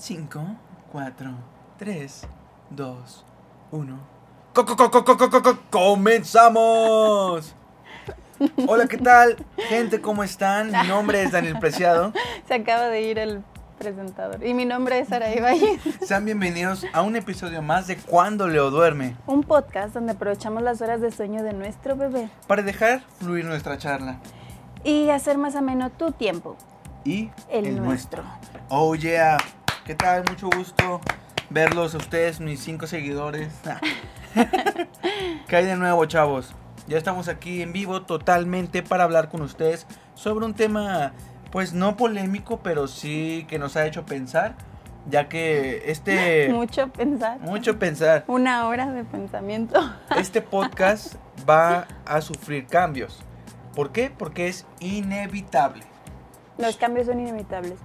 5, 4, 3, 2, 1. ¡Co co co co co co co comenzamos Hola, ¿qué tal? Gente, ¿cómo están? Mi nombre es Daniel Preciado. Se acaba de ir el presentador. Y mi nombre es Sara Valles. Sean bienvenidos a un episodio más de Cuando Leo duerme. Un podcast donde aprovechamos las horas de sueño de nuestro bebé. Para dejar fluir nuestra charla. Y hacer más ameno tu tiempo. Y el, nuestro. Oh, yeah. ¿Qué tal? Mucho gusto verlos a ustedes, mis cinco seguidores. ¿Qué hay de nuevo, chavos? Ya estamos aquí en vivo totalmente para hablar con ustedes sobre un tema, pues no polémico, pero sí que nos ha hecho pensar, ya que este... Mucho pensar. Mucho pensar. Una hora de pensamiento. Este podcast va a sufrir cambios. ¿Por qué? Porque es inevitable. Los cambios son inevitables.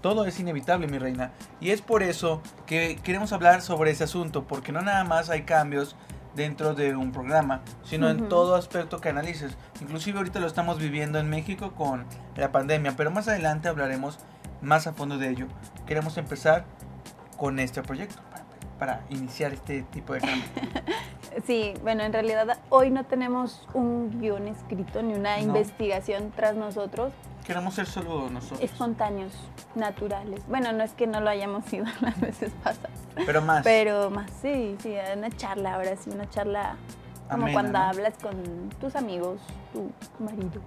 Todo es inevitable, mi reina. Y es por eso que queremos hablar sobre ese asunto, porque no nada más hay cambios dentro de un programa, sino en todo aspecto que analices. Inclusive ahorita lo estamos viviendo en México con la pandemia, pero más adelante hablaremos más a fondo de ello. Queremos empezar con este proyecto para, iniciar este tipo de cambio. Sí, bueno, en realidad hoy no tenemos un guion escrito ni una investigación tras nosotros, Queremos ser solo nosotros. Espontáneos, naturales. Bueno, no es que no lo hayamos sido las veces pasadas. Pero más. Pero más, sí, sí, una charla, ahora sí, una charla como cuando hablas con tus amigos, tu marido.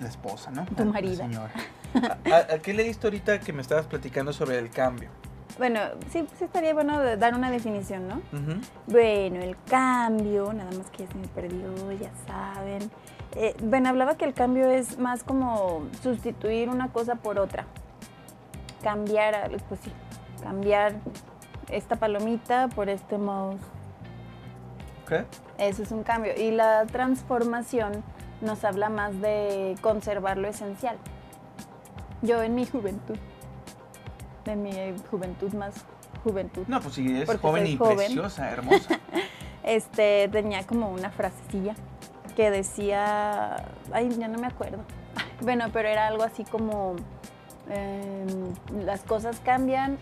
La esposa, ¿no? Tu marido. Señora. ¿A, qué le diste ahorita que me estabas platicando sobre el cambio? Bueno, sí, sí estaría bueno dar una definición, ¿no? Bueno, el cambio, nada más que ya se me perdió, ya saben eh, ben hablaba que el cambio es más como sustituir una cosa por otra. Cambiar, pues sí, cambiar esta palomita por este mouse. ¿Qué? Eso es un cambio. Y la transformación nos habla más de conservar lo esencial. Yo en mi juventud, en mi juventud más juventud. No, pues sí, es joven y preciosa, hermosa. este, tenía como una frasecilla que decía, ay, ya no me acuerdo. Bueno, pero era algo así como, em, las cosas cambian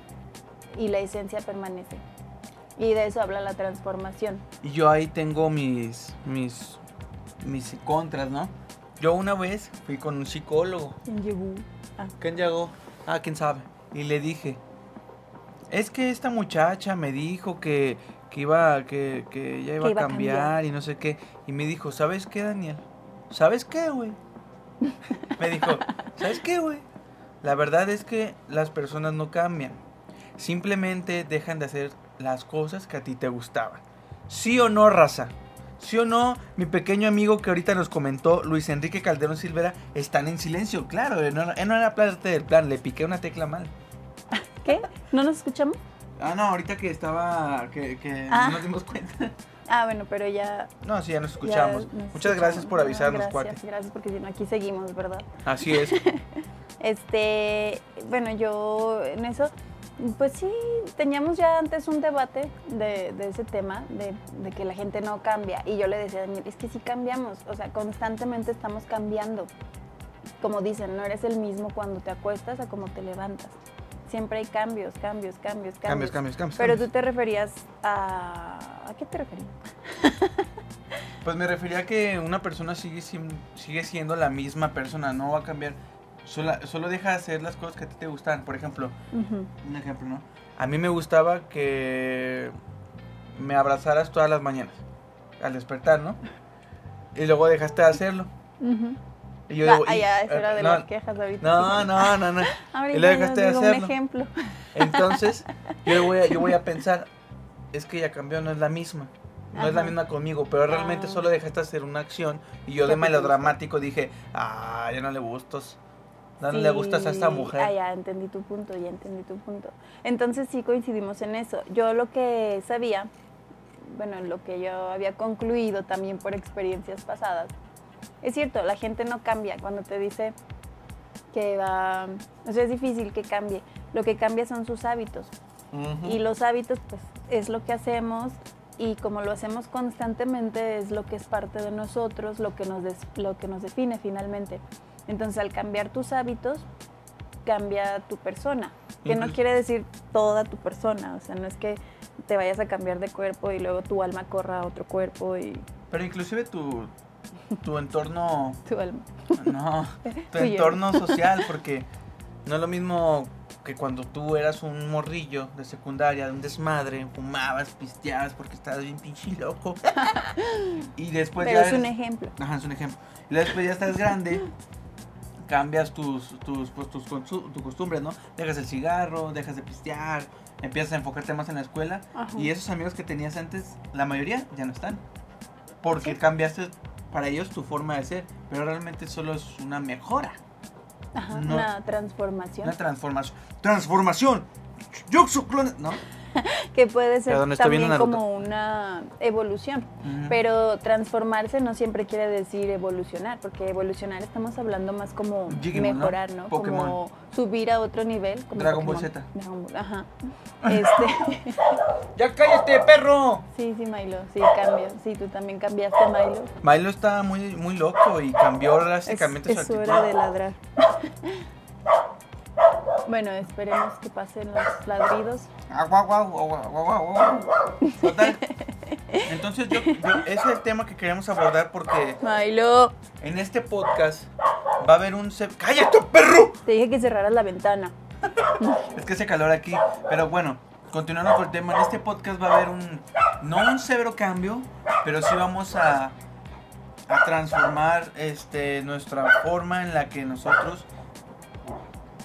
y la esencia permanece. Y de eso habla la transformación. Y yo ahí tengo mis, mis, mis contras, ¿no? Yo una vez fui con un psicólogo. ¿Quién llegó? Ah. ¿Quién llegó? Ah, quién sabe. Y le dije, es que esta muchacha me dijo que que iba, que, que ya iba, a, cambiar y no sé qué. Y me dijo, ¿sabes qué, Daniel? ¿Sabes qué, güey? me dijo, ¿sabes qué, güey? La verdad es que las personas no cambian. Simplemente dejan de hacer las cosas que a ti te gustaban. ¿Sí o no, raza? ¿Sí o no? Mi pequeño amigo que ahorita nos comentó, Luis Enrique Calderón Silvera, están en silencio. Claro, él no, no era parte del plan, le piqué una tecla mal. ¿Qué? ¿No nos escuchamos? Ah, no, ahorita que estaba, que, no nos dimos cuenta. Ah, bueno, pero ya... No, sí, ya nos escuchamos. Muchas gracias por avisarnos, gracias, Gracias, gracias, porque si no, aquí seguimos, ¿verdad? Así es. este, bueno, yo en eso, pues sí, teníamos ya antes un debate de, de ese tema, de, de, que la gente no cambia. Y yo le decía a Daniel, es que sí cambiamos, o sea, constantemente estamos cambiando. Como dicen, no eres el mismo cuando te acuestas a como te levantas siempre hay cambios, cambios, cambios, cambios. Cambios, cambios, Pero tú te referías a... ¿A qué te referías? pues me refería a que una persona sigue, sigue siendo la misma persona, no va a cambiar. Solo, solo deja de hacer las cosas que a ti te gustan. Por ejemplo, un ejemplo, ¿no? A mí me gustaba que me abrazaras todas las mañanas al despertar, ¿no? Y luego dejaste de hacerlo. Y yo digo, ah, ya, eso era de las quejas ahorita. No, no, no, no. y lo dejaste de un ejemplo. Entonces, yo voy, a, yo voy a pensar, es que ella cambió, no es la misma. No es la misma conmigo, pero realmente ah. solo dejaste hacer una acción. Y yo de melodramático dije, ah, ya no le gustas. No le gustas a esta mujer. Ah, ya entendí tu punto, ya entendí tu punto. Entonces sí coincidimos en eso. Yo lo que sabía, bueno, lo que yo había concluido también por experiencias pasadas, es cierto, la gente no cambia cuando te dice que va, o sea, es difícil que cambie. Lo que cambia son sus hábitos. Y los hábitos, pues, es lo que hacemos y como lo hacemos constantemente es lo que es parte de nosotros, lo que nos, lo que nos define finalmente. Entonces, al cambiar tus hábitos, cambia tu persona. Que no quiere decir toda tu persona, o sea, no es que te vayas a cambiar de cuerpo y luego tu alma corra a otro cuerpo y... Pero inclusive tu, tu entorno... tu alma. No, tu entorno social, porque no es lo mismo que cuando tú eras un morrillo de secundaria, de un desmadre, fumabas, pisteabas porque estabas bien pinche loco. y después Pero es un ejemplo. Ajá, es un ejemplo. Y después ya estás grande, cambias tus, tus, pues, tus, costumbres, ¿no? Dejas el cigarro, dejas de pistear, empiezas a enfocarte más en la escuela. Y esos amigos que tenías antes, la mayoría ya no están. Porque cambiaste para ellos tu forma de ser, pero realmente solo es una mejora. Ajá, una transformación. Una transformación. ¡Transformación! Yo ¿no? que puede ser también como una evolución. Pero transformarse no siempre quiere decir evolucionar, porque evolucionar estamos hablando más como mejorar, ¿no? Como subir a otro nivel. Como Dragon Ball Z. Ajá. Este. ¡Ya cállate, perro! Sí, sí, Milo, sí, cambia. Sí, tú también cambiaste, Milo. Milo está muy, muy loco y cambió drásticamente es, su es hora de ladrar. Bueno, esperemos que pasen los ladridos. Ah, Total. Entonces, yo, ese es el tema que queremos abordar porque. Milo. En este podcast va a haber un. ¡Cállate, perro! Te dije que cerraras la ventana. es que hace calor aquí. Pero bueno, continuando con el tema, en este podcast va a haber un. No un severo cambio, pero sí vamos a. A transformar este, nuestra forma en la que nosotros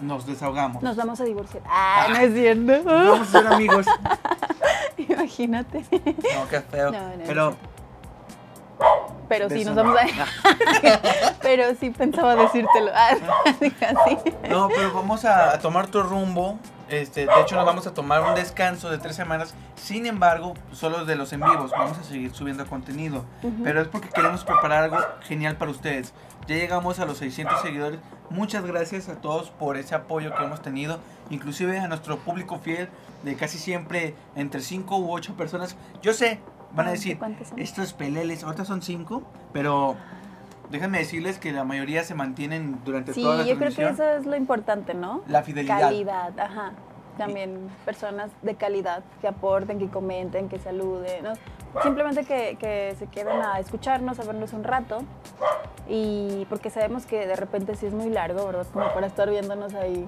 nos desahogamos. Nos vamos a divorciar. Ah, no es cierto. Vamos a ser amigos. Imagínate. No, qué feo. Pero. Pero sí, nos vamos a. pero sí pensaba decírtelo. Ah, así. No, pero vamos a, tomar tu rumbo. Este, de hecho, nos vamos a tomar un descanso de tres semanas. Sin embargo, solo de los en vivos. Vamos a seguir subiendo contenido. Pero es porque queremos preparar algo genial para ustedes. Ya llegamos a los 600 seguidores. Muchas gracias a todos por ese apoyo que hemos tenido. Inclusive a nuestro público fiel de casi siempre entre 5 u 8 personas. Yo sé, van a decir, estos peleles, ahorita son 5, pero déjenme decirles que la mayoría se mantienen durante toda la Sí, yo creo que eso es lo importante, ¿no? La fidelidad. Calidad, ajá. También personas de calidad que aporten, que comenten, que saluden, ¿no? Simplemente que, que se queden a escucharnos, a vernos un rato y porque sabemos que de repente sí es muy largo, ¿verdad? Como para estar viéndonos ahí.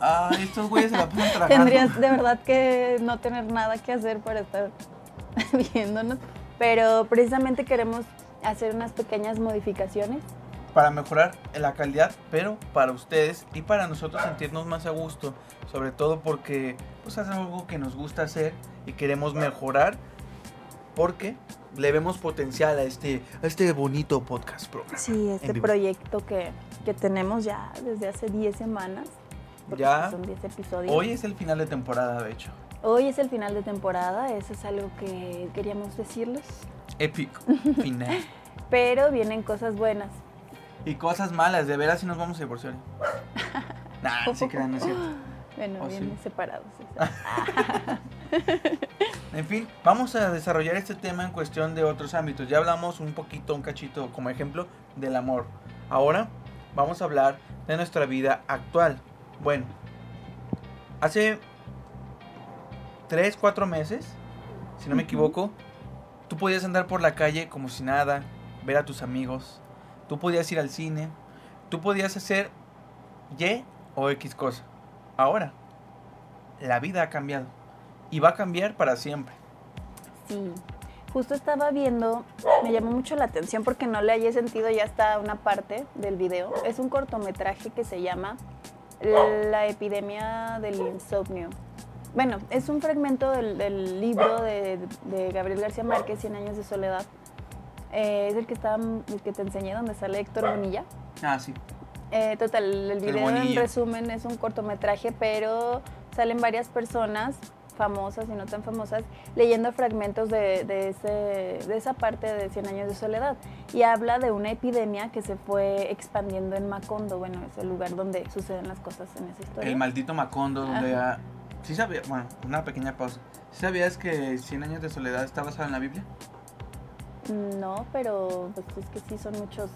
Ah, estos güeyes se la pueden tragar. Tendrías de verdad que no tener nada que hacer para estar viéndonos. Pero precisamente queremos hacer unas pequeñas modificaciones. Para mejorar la calidad, pero para ustedes y para nosotros sentirnos más a gusto. Sobre todo porque pues es algo que nos gusta hacer y queremos mejorar. Porque le vemos potencial a este, a este bonito podcast programa. Sí, este proyecto que, que, tenemos ya desde hace 10 semanas. Ya. Son 10 episodios. Hoy es el final de temporada, de hecho. Hoy es el final de temporada, eso es algo que queríamos decirles. Épico, final. Pero vienen cosas buenas. Y cosas malas, de veras si nos vamos a divorciar. nah, sí crean, es cierto. Bueno, vienen separados. En fin, vamos a desarrollar este tema en cuestión de otros ámbitos. Ya hablamos un poquito, un cachito como ejemplo del amor. Ahora vamos a hablar de nuestra vida actual. Bueno, hace 3, 4 meses, si no me equivoco, tú podías andar por la calle como si nada, ver a tus amigos, tú podías ir al cine, tú podías hacer Y o X cosa. Ahora, la vida ha cambiado y va a cambiar para siempre. Sí, justo estaba viendo, me llamó mucho la atención porque no le haya sentido ya hasta una parte del video. Es un cortometraje que se llama La epidemia del insomnio. Bueno, es un fragmento del, libro de, Gabriel García Márquez, Cien años de soledad. Eh, es el que, está, el que te enseñé, donde sale Héctor Bonilla. Ah, sí. Eh, total, el video en resumen es un cortometraje, pero salen varias personas famosas y no tan famosas, leyendo fragmentos de, de, esa parte de Cien años de soledad. Y habla de una epidemia que se fue expandiendo en Macondo, bueno, es el lugar donde suceden las cosas en esa historia. El maldito Macondo, donde... ¿Sí sabía? Bueno, una pequeña pausa. ¿Sí sabías que Cien años de soledad está basado en la Biblia? No, pero pues es que sí son muchos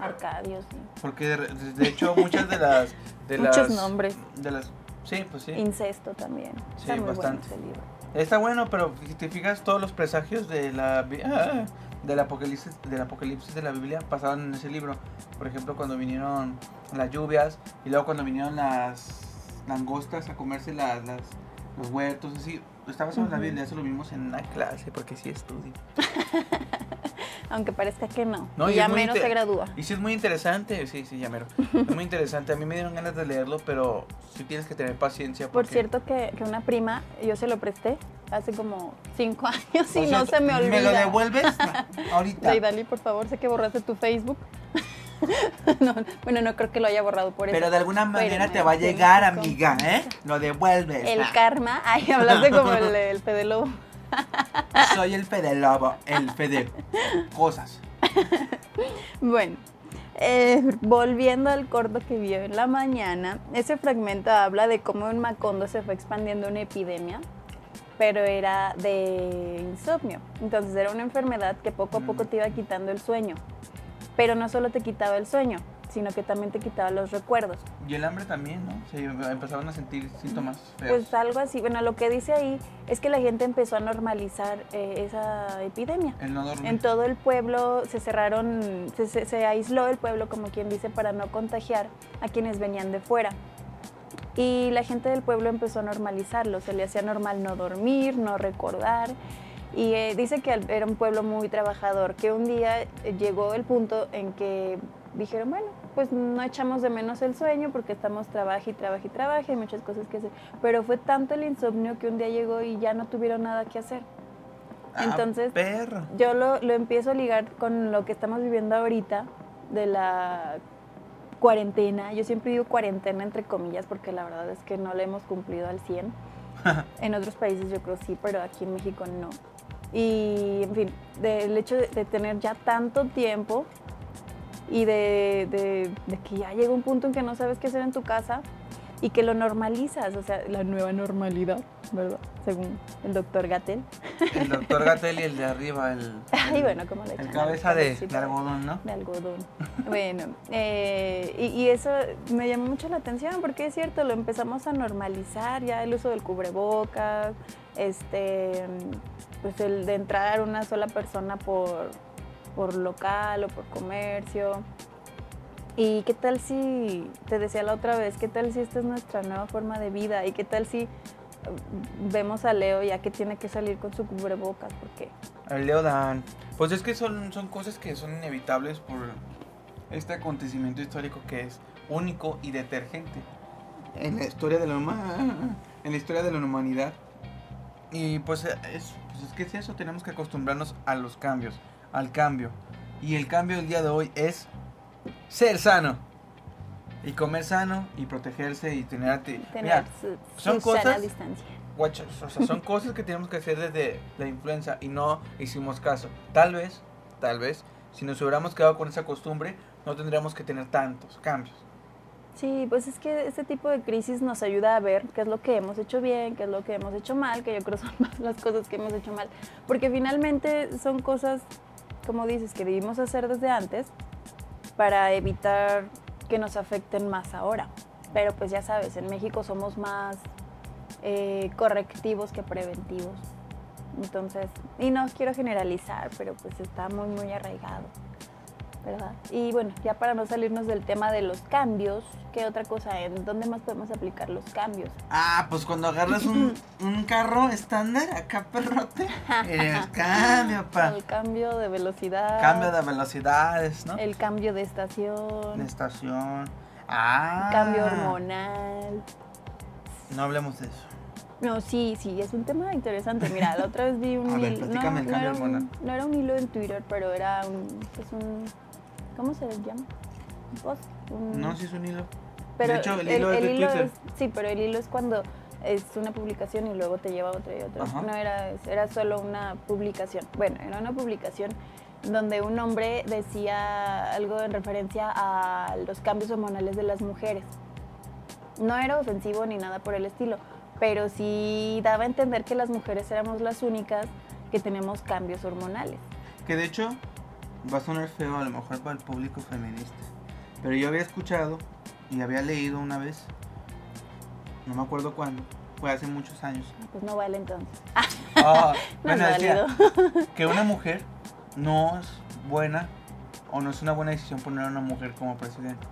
Arcadio, sí. Porque de, hecho muchas de las... De Muchos nombres. De las, sí, pues sí. Incesto también. Sí, Está muy bastante. Bueno libro. Está bueno, pero si te fijas, todos los presagios de la ah, del apocalipsis, del apocalipsis de la Biblia pasaban en ese libro. Por ejemplo, cuando vinieron las lluvias y luego cuando vinieron las langostas a comerse las, los huertos, así. Estaba basado en la Biblia, eso lo vimos en una clase, porque sí estudio. Aunque parezca que no. no y Yamero se gradúa. Y sí es muy interesante, sí, sí, Yamero. es muy interesante. A mí me dieron ganas de leerlo, pero sí tienes que tener paciencia. Por cierto, que, que, una prima, yo se lo presté hace como cinco años y no se me olvida. ¿Me lo devuelves? Ahorita. Ay, Dali, por favor, sé que borraste tu Facebook. bueno, no creo que lo haya borrado por eso. Pero de alguna manera te va a llegar, amiga, ¿eh? Lo devuelves. El karma. Ay, hablaste como el, el Fede Lobo. Soy el Fede Lobo, el Fede cosas. bueno, eh, volviendo al corto que vio en la mañana, ese fragmento habla de cómo en Macondo se fue expandiendo una epidemia, pero era de insomnio. Entonces era una enfermedad que poco a poco mm. te iba quitando el sueño. Pero no solo te quitaba el sueño, sino que también te quitaba los recuerdos. Y el hambre también, ¿no? Se empezaban a sentir síntomas feos. Pues algo así. Bueno, lo que dice ahí es que la gente empezó a normalizar eh, esa epidemia. El no dormir. En todo el pueblo se cerraron, se, se aisló el pueblo, como quien dice, para no contagiar a quienes venían de fuera. Y la gente del pueblo empezó a normalizarlo, se le hacía normal no dormir, no recordar. Y eh, dice que era un pueblo muy trabajador, que un día eh, llegó el punto en que dijeron, bueno, pues no echamos de menos el sueño porque estamos trabaja y trabaja y trabaja, hay muchas cosas que hacer. Pero fue tanto el insomnio que un día llegó y ya no tuvieron nada que hacer. Ah, Entonces, yo lo, lo empiezo a ligar con lo que estamos viviendo ahorita de la cuarentena. Yo siempre digo cuarentena entre comillas porque la verdad es que no la hemos cumplido al 100. en otros países yo creo sí, pero aquí en México no. Y, en fin, del hecho de, tener ya tanto tiempo y de, que ya llega un punto en que no sabes qué hacer en tu casa y que lo normalizas, o sea, la nueva normalidad, ¿verdad? Según el doctor Gatel. El doctor Gatel y el de arriba, el, Ay, bueno, como le el cabeza de, algodón, ¿no? De algodón. bueno, eh, y, y, eso me llamó mucho la atención porque es cierto, lo empezamos a normalizar ya el uso del cubrebocas, este, pues el de entrar una sola persona por, por local o por comercio. ¿Y qué tal si, te decía la otra vez, qué tal si esta es nuestra nueva forma de vida? ¿Y qué tal si mm, vemos a Leo ya que tiene que salir con su cubrebocas? ¿Por qué? Leo Dan. Pues es que son, son cosas que son inevitables por este acontecimiento histórico que es único y detergente en la historia de la, en la historia de la humanidad. Y pues es, pues es que es eso, tenemos que acostumbrarnos a los cambios, al cambio. Y el cambio del día de hoy es ser sano. Y comer sano y protegerse y tener, tener son cosas, distancia. son cosas que tenemos que hacer desde la influenza y no hicimos caso. Tal vez, tal vez, si nos hubiéramos quedado con esa costumbre, no tendríamos que tener tantos cambios. Sí, pues es que este tipo de crisis nos ayuda a ver qué es lo que hemos hecho bien, qué es lo que hemos hecho mal, que yo creo son más las cosas que hemos hecho mal, porque finalmente son cosas, como dices, que debimos hacer desde antes para evitar que nos afecten más ahora. Pero pues ya sabes, en México somos más eh, correctivos que preventivos. Entonces, y no quiero generalizar, pero pues está muy, muy arraigado. ¿Verdad? Y bueno, ya para no salirnos del tema de los cambios, ¿qué otra cosa? ¿En dónde más podemos aplicar los cambios? Ah, pues cuando agarras un, carro estándar, acá perrote, el cambio, pa. El cambio de velocidad. Cambio de velocidades, ¿no? El cambio de estación. De estación. Ah. Cambio hormonal. No hablemos de eso. No, sí, sí, es un tema interesante. Mira, la otra vez vi un hilo. No, no, era un, no, era un, hilo en Twitter, pero era un, pues un ¿Cómo se les llama? No, sí es un hilo. Pero de hecho, el, hilo es de Twitter. sí, pero el hilo es cuando es una publicación y luego te lleva a otra y otra. No era, era solo una publicación. Bueno, era una publicación donde un hombre decía algo en referencia a los cambios hormonales de las mujeres. No era ofensivo ni nada por el estilo, pero sí daba a entender que las mujeres éramos las únicas que tenemos cambios hormonales. Que de hecho va a sonar feo a lo mejor para el público feminista. Pero yo había escuchado y había leído una vez, no me acuerdo cuándo, fue hace muchos años. Ah, pues no vale entonces. Ah, bueno, decía que una mujer no es buena o no es una buena decisión poner a una mujer como presidente.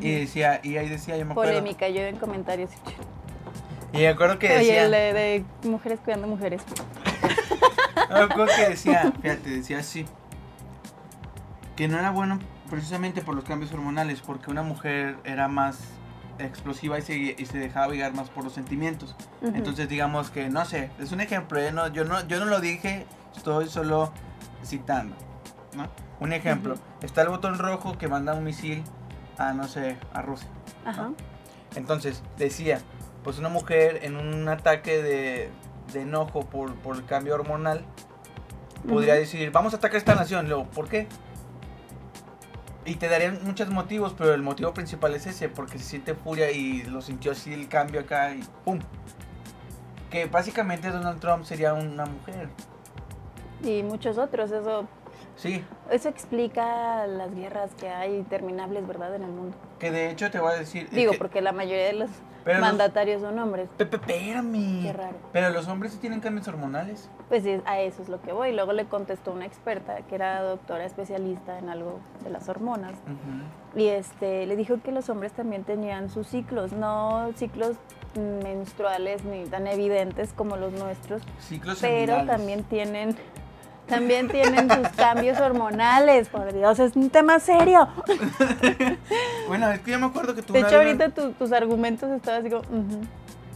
Y decía, y ahí decía, yo me acuerdo. Polémica, yo en comentarios. Y me acuerdo que decía. Oye, de, de mujeres cuidando mujeres. me acuerdo que decía, fíjate, decía así. Que no era bueno precisamente por los cambios hormonales, porque una mujer era más explosiva y se, y se dejaba guiar más por los sentimientos. Entonces digamos que, no sé, es un ejemplo, ¿eh? no, yo, no, yo no lo dije, estoy solo citando. ¿no? Un ejemplo, está el botón rojo que manda un misil a, no sé, a Rusia. Entonces, decía, pues una mujer en un ataque de, de enojo por, por, el cambio hormonal, podría decir, vamos a atacar esta nación. Luego, ¿por qué? Y te darían muchos motivos, pero el motivo principal es ese, porque se siente furia y lo sintió así el cambio acá y ¡pum! Que básicamente Donald Trump sería una mujer. Y muchos otros, eso Sí. Eso explica las guerras que hay interminables, ¿verdad? En el mundo. Que de hecho te voy a decir. Digo, porque la mayoría de los mandatarios son hombres. Pepe, espérame. Qué raro. Pero los hombres sí tienen cambios hormonales. Pues sí, a eso es lo que voy. Luego le contestó una experta que era doctora especialista en algo de las hormonas. Y este le dijo que los hombres también tenían sus ciclos, no ciclos menstruales ni tan evidentes como los nuestros. Ciclos Pero también tienen también tienen sus cambios hormonales, por Dios, es un tema serio. bueno, es que yo me acuerdo que tú... De hecho, ahorita tus argumentos estaban así como,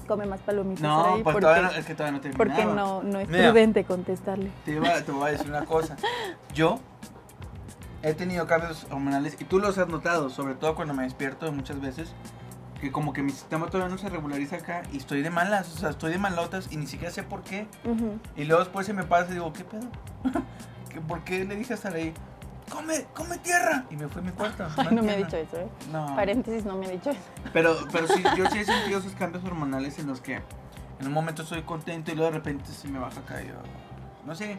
come más palomitas. No, pues todavía no, es que todavía no terminaba. Porque no, no es prudente contestarle. Te, te voy a decir una cosa. Yo he tenido cambios hormonales y tú los has notado, sobre todo cuando me despierto muchas veces que como que mi sistema todavía no se regulariza acá y estoy de malas, o sea, estoy de malotas y ni siquiera sé por qué. Y luego después se me pasa y digo, ¿qué pedo? ¿Por qué le dije a Saraí, come, come tierra? Y me fui a mi cuarto. No, me ha dicho eso, ¿eh? No. Paréntesis, no me ha dicho eso. Pero, pero sí, yo sí he sentido esos cambios hormonales en los que en un momento estoy contento y luego de repente se me baja acá y yo, no sé,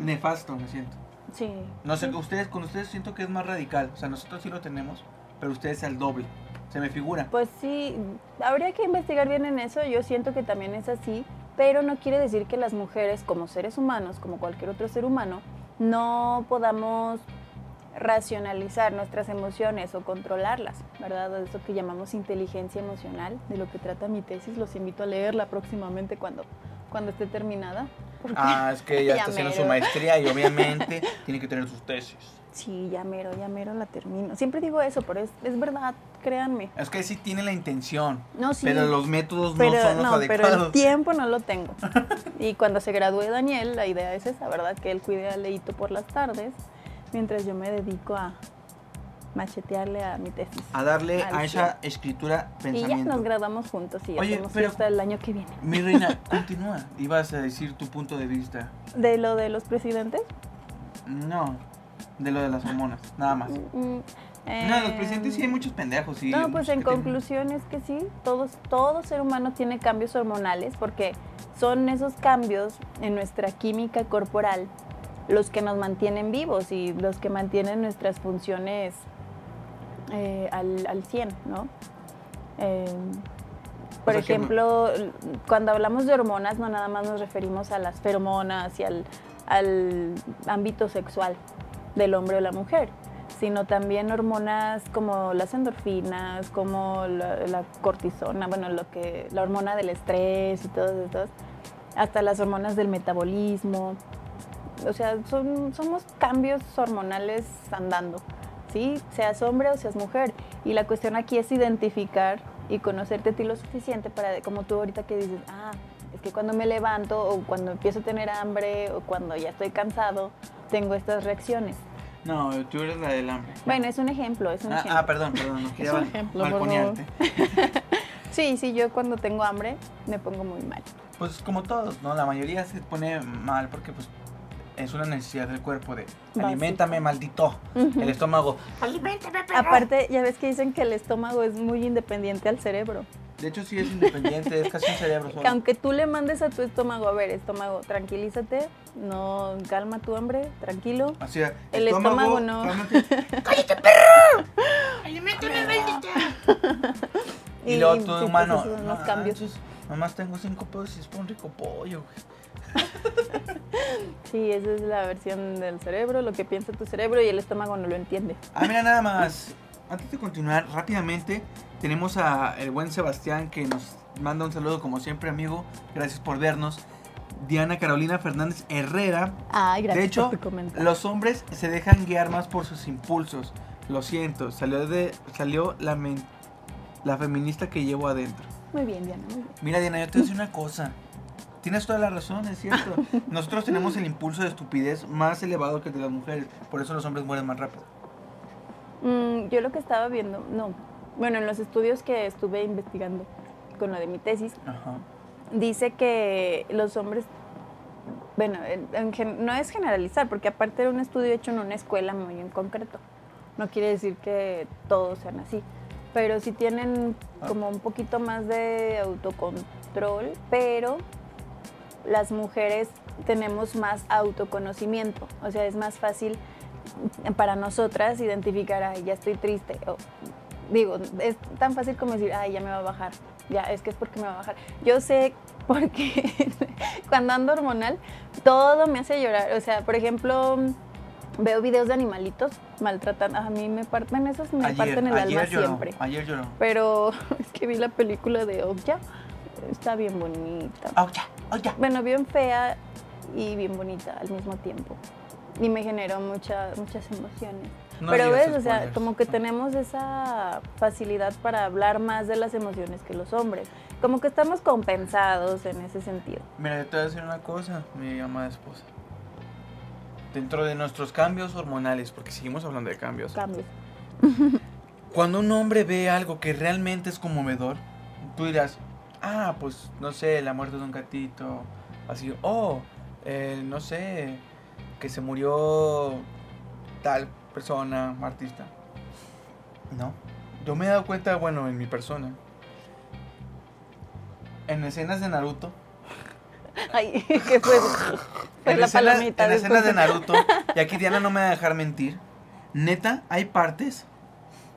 nefasto me siento. Sí. No sé, ustedes, con ustedes siento que es más radical, o sea, nosotros sí lo tenemos, pero ustedes al doble se me figura. Pues sí, habría que investigar bien en eso, yo siento que también es así, pero no quiere decir que las mujeres como seres humanos, como cualquier otro ser humano, no podamos racionalizar nuestras emociones o controlarlas, ¿verdad? Eso que llamamos inteligencia emocional, de lo que trata mi tesis, los invito a leerla próximamente cuando, cuando esté terminada. Ah, es que ella está haciendo su maestría y obviamente tiene que tener sus tesis. Sí, ya mero, ya mero la termino. Siempre digo eso, pero es, es verdad, créanme. Es que sí tiene la intención. No, sí. Pero los métodos no son los no, Pero el tiempo no lo tengo. y cuando se gradúe Daniel, la idea es esa, ¿verdad? Que él cuide a Leito por las tardes, mientras yo me dedico a machetearle a mi tesis. A darle a esa escritura pensamiento. Y ya nos graduamos juntos y Oye, hacemos pero, el año que viene. Mi reina, continúa. Ibas a decir tu punto de vista. ¿De lo de los presidentes? No de lo de las hormonas, nada más. Mm, mm, no, los presidentes sí hay muchos pendejos. Sí, no, pues en conclusión es que sí, todos, todo ser humano tiene cambios hormonales porque son esos cambios en nuestra química corporal los que nos mantienen vivos y los que mantienen nuestras funciones eh, al, al 100, ¿no? Eh, por ejemplo, cuando hablamos de hormonas, no nada más nos referimos a las feromonas y al, al ámbito sexual, del hombre o la mujer, sino también hormonas como las endorfinas, como la, cortisona, bueno, lo que, la hormona del estrés y todos estos, hasta las hormonas del metabolismo. O sea, son, somos cambios hormonales andando, ¿sí? Seas hombre o seas mujer. Y la cuestión aquí es identificar y conocerte a ti lo suficiente para, como tú ahorita que dices, ah, es que cuando me levanto o cuando empiezo a tener hambre o cuando ya estoy cansado, tengo estas reacciones. No, tú eres la del hambre. Bueno, es un ejemplo, es un ah, ejemplo. Ah, perdón, perdón, no quería es un ejemplo, sí, sí, yo cuando tengo hambre me pongo muy mal. Pues como todos, ¿no? La mayoría se pone mal porque pues es una necesidad del cuerpo de alimentame, maldito. El estómago, alimentame, Aparte, ya ves que dicen que el estómago es muy independiente al cerebro. De hecho, sí es independiente, es casi un cerebro solo. Aunque tú le mandes a tu estómago, a ver, estómago, tranquilízate, no calma tu hambre, tranquilo. Así es. El estómago, no. ¡Cállate, perro! ¡Alimenta una maldita! Y, luego tu pues, humano. Cambios. Nomás tengo cinco pesos y es por un rico pollo, güey. sí, esa es la versión del cerebro, lo que piensa tu cerebro y el estómago no lo entiende. Ah, mira, nada más. Antes de continuar, rápidamente, tenemos a el buen Sebastián que nos manda un saludo como siempre, amigo. Gracias por vernos. Diana Carolina Fernández Herrera. Ay, gracias de hecho, los hombres se dejan guiar más por sus impulsos. Lo siento, salió de salió la, la feminista que llevo adentro. Muy bien, Diana. Mira, Diana, yo te voy a decir una cosa. Tienes toda la razón, es cierto. Nosotros tenemos el impulso de estupidez más elevado que el de las mujeres. Por eso los hombres mueren más rápido. Mm, yo lo que estaba viendo, no, bueno, en los estudios que estuve investigando con lo de mi tesis, dice que los hombres, bueno, no es generalizar, porque aparte era un estudio hecho en una escuela muy en concreto. No quiere decir que todos sean así, pero sí tienen ah. como un poquito más de autocontrol, pero las mujeres tenemos más autoconocimiento, o sea, es más fácil para nosotras identificar, ay, ya estoy triste. digo, es tan fácil como decir, ay, ya me va a bajar. Ya, es que es porque me va a bajar. Yo sé porque cuando ando hormonal, todo me hace llorar. O sea, por ejemplo, veo videos de animalitos maltratando. A mí me parten, esos me parten el alma siempre. Ayer lloró. Pero es que vi la película de Okja. Está bien bonita. Okja, Okja. Bueno, bien fea y bien bonita al mismo tiempo y me generó muchas muchas emociones. Pero ves, o sea, como que tenemos esa facilidad para hablar más de las emociones que los hombres. Como que estamos compensados en ese sentido. Mira, yo te voy a decir una cosa, mi amada esposa. Dentro de nuestros cambios hormonales, porque seguimos hablando de cambios. Cambios. Cuando un hombre ve algo que realmente es conmovedor, tú dirás, ah, pues no sé, la muerte de un gatito, así, oh, eh, no sé, que se murió tal persona, artista. No. Yo me he dado cuenta, bueno, en mi persona. En escenas de Naruto. Ay, ¿qué fue? en la escenas, En escenas de Naruto. Y aquí Diana no me va a dejar mentir. Neta, hay partes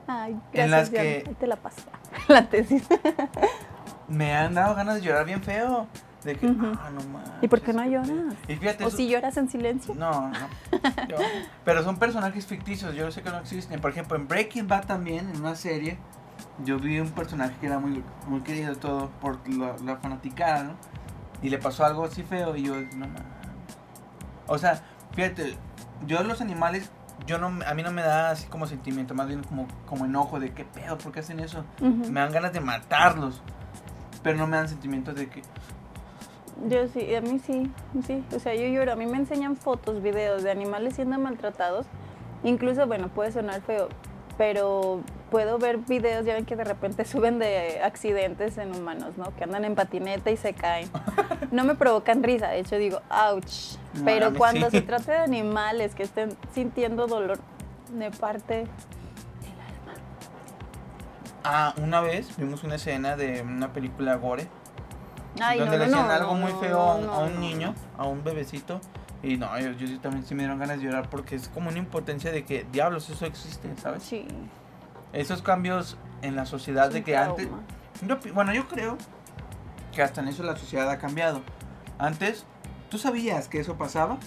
Ay, en las que... te la. La tesis. me han dado ganas de llorar bien feo. De que, ah, no más. ¿Y por qué no lloras? Y fíjate, ¿O si lloras en silencio? No, no. pero son personajes ficticios, yo sé que no existen. Por ejemplo, en Breaking Bad también, en una serie, yo vi un personaje que era muy, muy querido todo por la, la fanaticada, ¿no? Y le pasó algo así feo y yo, no mames. O sea, fíjate, yo los animales, yo no, a mí no me da así como sentimiento, más bien como, como enojo de qué pedo, ¿por qué hacen eso? Me dan ganas de matarlos, pero no me dan sentimientos de que, yo sí, a mí sí, sí. O sea, yo lloro. A mí me enseñan fotos, videos de animales siendo maltratados. Incluso, bueno, puede sonar feo, pero puedo ver videos, ya ven que de repente suben de accidentes en humanos, ¿no? Que andan en patineta y se caen. No me provocan risa, de hecho digo, ouch. pero cuando se trata de animales que estén sintiendo dolor, me parte el alma. Ah, una vez vimos una escena de una película gore donde le hacían algo muy feo a un, niño, a un bebecito. Y no, yo, también sí me dieron ganas de llorar porque es como una impotencia de que, diablos, eso existe, ¿sabes? Sí. Esos cambios en la sociedad de que antes... bueno, yo creo que hasta en eso la sociedad ha cambiado. Antes, ¿tú sabías que eso pasaba?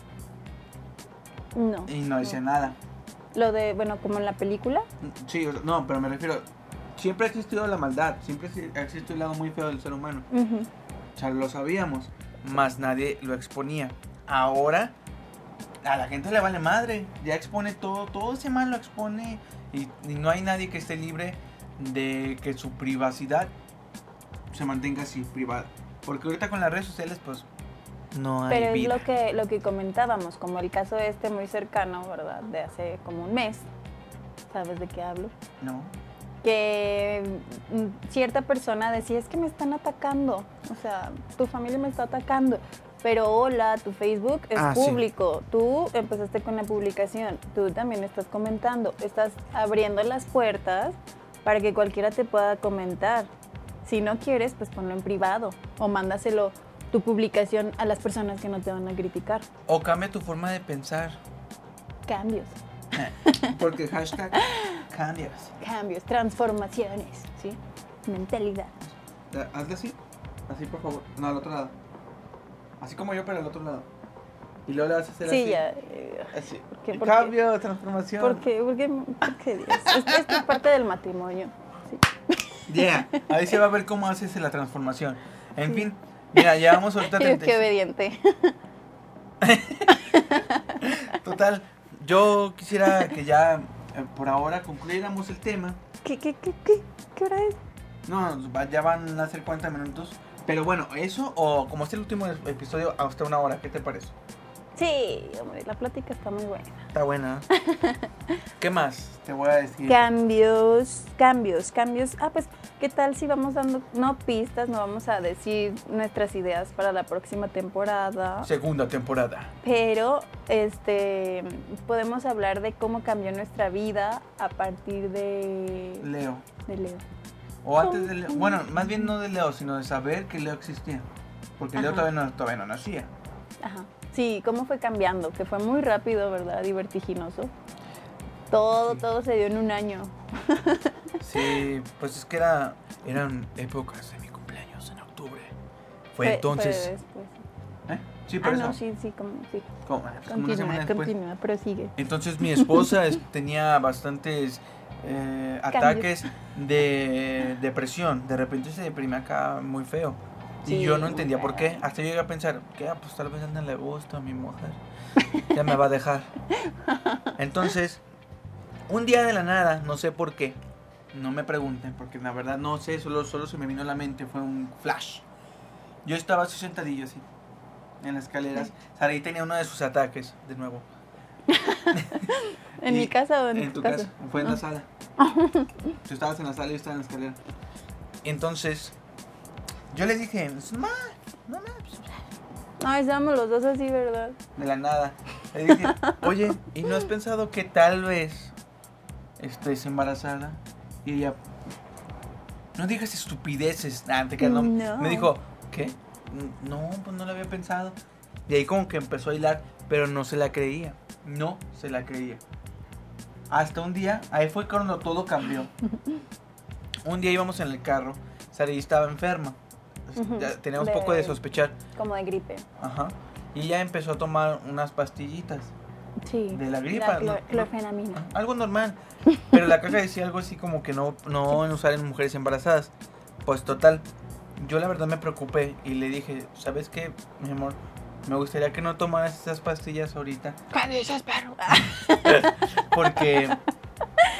No. Y no decía nada. Lo de, bueno, como en la película. Sí, no, pero me refiero, siempre ha existido la maldad, siempre ha existido el lado muy feo del ser humano. O sea, lo sabíamos, más nadie lo exponía. Ahora a la gente le vale madre, ya expone todo, todo ese mal lo expone y, no hay nadie que esté libre de que su privacidad se mantenga así privada. Porque ahorita con las redes sociales pues no hay Pero es lo que lo que comentábamos, como el caso este muy cercano, ¿verdad? De hace como un mes. ¿Sabes de qué hablo? No que mm, cierta persona decía, es que me están atacando, o sea, tu familia me está atacando, pero hola, tu Facebook es ah, público, tú empezaste con la publicación, tú también estás comentando, estás abriendo las puertas para que cualquiera te pueda comentar. Si no quieres, pues ponlo en privado o mándaselo tu publicación a las personas que no te van a criticar. O cambia tu forma de pensar. Cambios. Porque hashtag cambios. Cambios, transformaciones, ¿sí? Mentalidad. Hazle así. Así, por favor. No, al otro lado. Así como yo, pero al otro lado. Y luego le vas a hacer sí, así. ya. eh, Así. qué? ¿Por Cambio, transformación. ¿Por qué? ¿Por qué? ¿Por qué Dios? Esto, esto es parte del matrimonio. Sí. Yeah. Ahí se va a ver cómo haces la transformación. En fin, mira, llevamos ahorita Yo, 30. qué obediente. Total, yo quisiera que ya eh, por ahora concluyéramos el tema. ¿Qué, qué, qué, qué? ¿Qué hora es? No, ya van a ser 40 minutos. Pero bueno, eso o como es el último episodio, hasta una hora. ¿Qué te parece? Sí, hombre, la plática está muy buena. Está buena. ¿Qué más te voy a decir? Cambios, cambios, cambios. Ah, pues, ¿qué tal si vamos dando, no pistas, no vamos a decir nuestras ideas para la próxima temporada? Segunda temporada. Pero, este, podemos hablar de cómo cambió nuestra vida a partir de, Leo. de Leo. O antes de Leo. Bueno, más bien no de Leo, sino de saber que Leo existía. Porque Leo todavía no, todavía no nacía. Ajá. Sí, cómo fue cambiando, que fue muy rápido, ¿verdad? Y vertiginoso. Todo, Sí. todo se dio en un año. Sí, pues es que era, eran épocas de mi cumpleaños en octubre. Fue, Fue- entonces. fue. ¿Eh? Sí, Ah, por no, eso. sí, sí, como, sí. Como- Continúa, continúa, prosigue. Entonces mi esposa es- tenía bastantes eh, ataques de depresión. De repente se deprimía acá muy feo. Y yo no entendía por qué. Hasta llegué a pensar, que ah, pues tal vez a Ana le gusta a mi mujer. Ya me va a dejar. Entonces, un día de la nada, no sé por qué. No me pregunten, porque la verdad no sé, solo, solo se me vino a la mente, fue un flash. Yo estaba así sentadillo así, en las escaleras. Saraí tenía uno de sus ataques, de nuevo. ¿En Y- mi casa o en, En tu casa, fue en la sala. Tú estabas en la sala y yo estaba en la escalera. Entonces, yo le dije, mamá, pues, No, estábamos los dos así, ¿verdad? de la nada. Le dije, oye, ¿y no has pensado que tal vez estés embarazada? Y ella, no digas estupideces. Ah, te creas, no. No. Me dijo, ¿qué? No, pues no lo había pensado. Y ahí como que empezó a hilar, pero no se la creía. No se la creía. Hasta un día, ahí fue cuando todo cambió. Un día íbamos en el carro, Sari estaba enferma. Ya teníamos de- poco de sospechar. Como de gripe. Ajá. Y ella empezó a tomar unas pastillitas. Sí. De la gripa, La clor- ¿no? Algo normal. Pero la caja decía algo así como que no, no usar en mujeres embarazadas. Pues total. Yo la verdad me preocupé y le dije, ¿sabes qué, mi amor? Me gustaría que no tomaras esas pastillas ahorita. ¿Cuándo dices perro? Porque,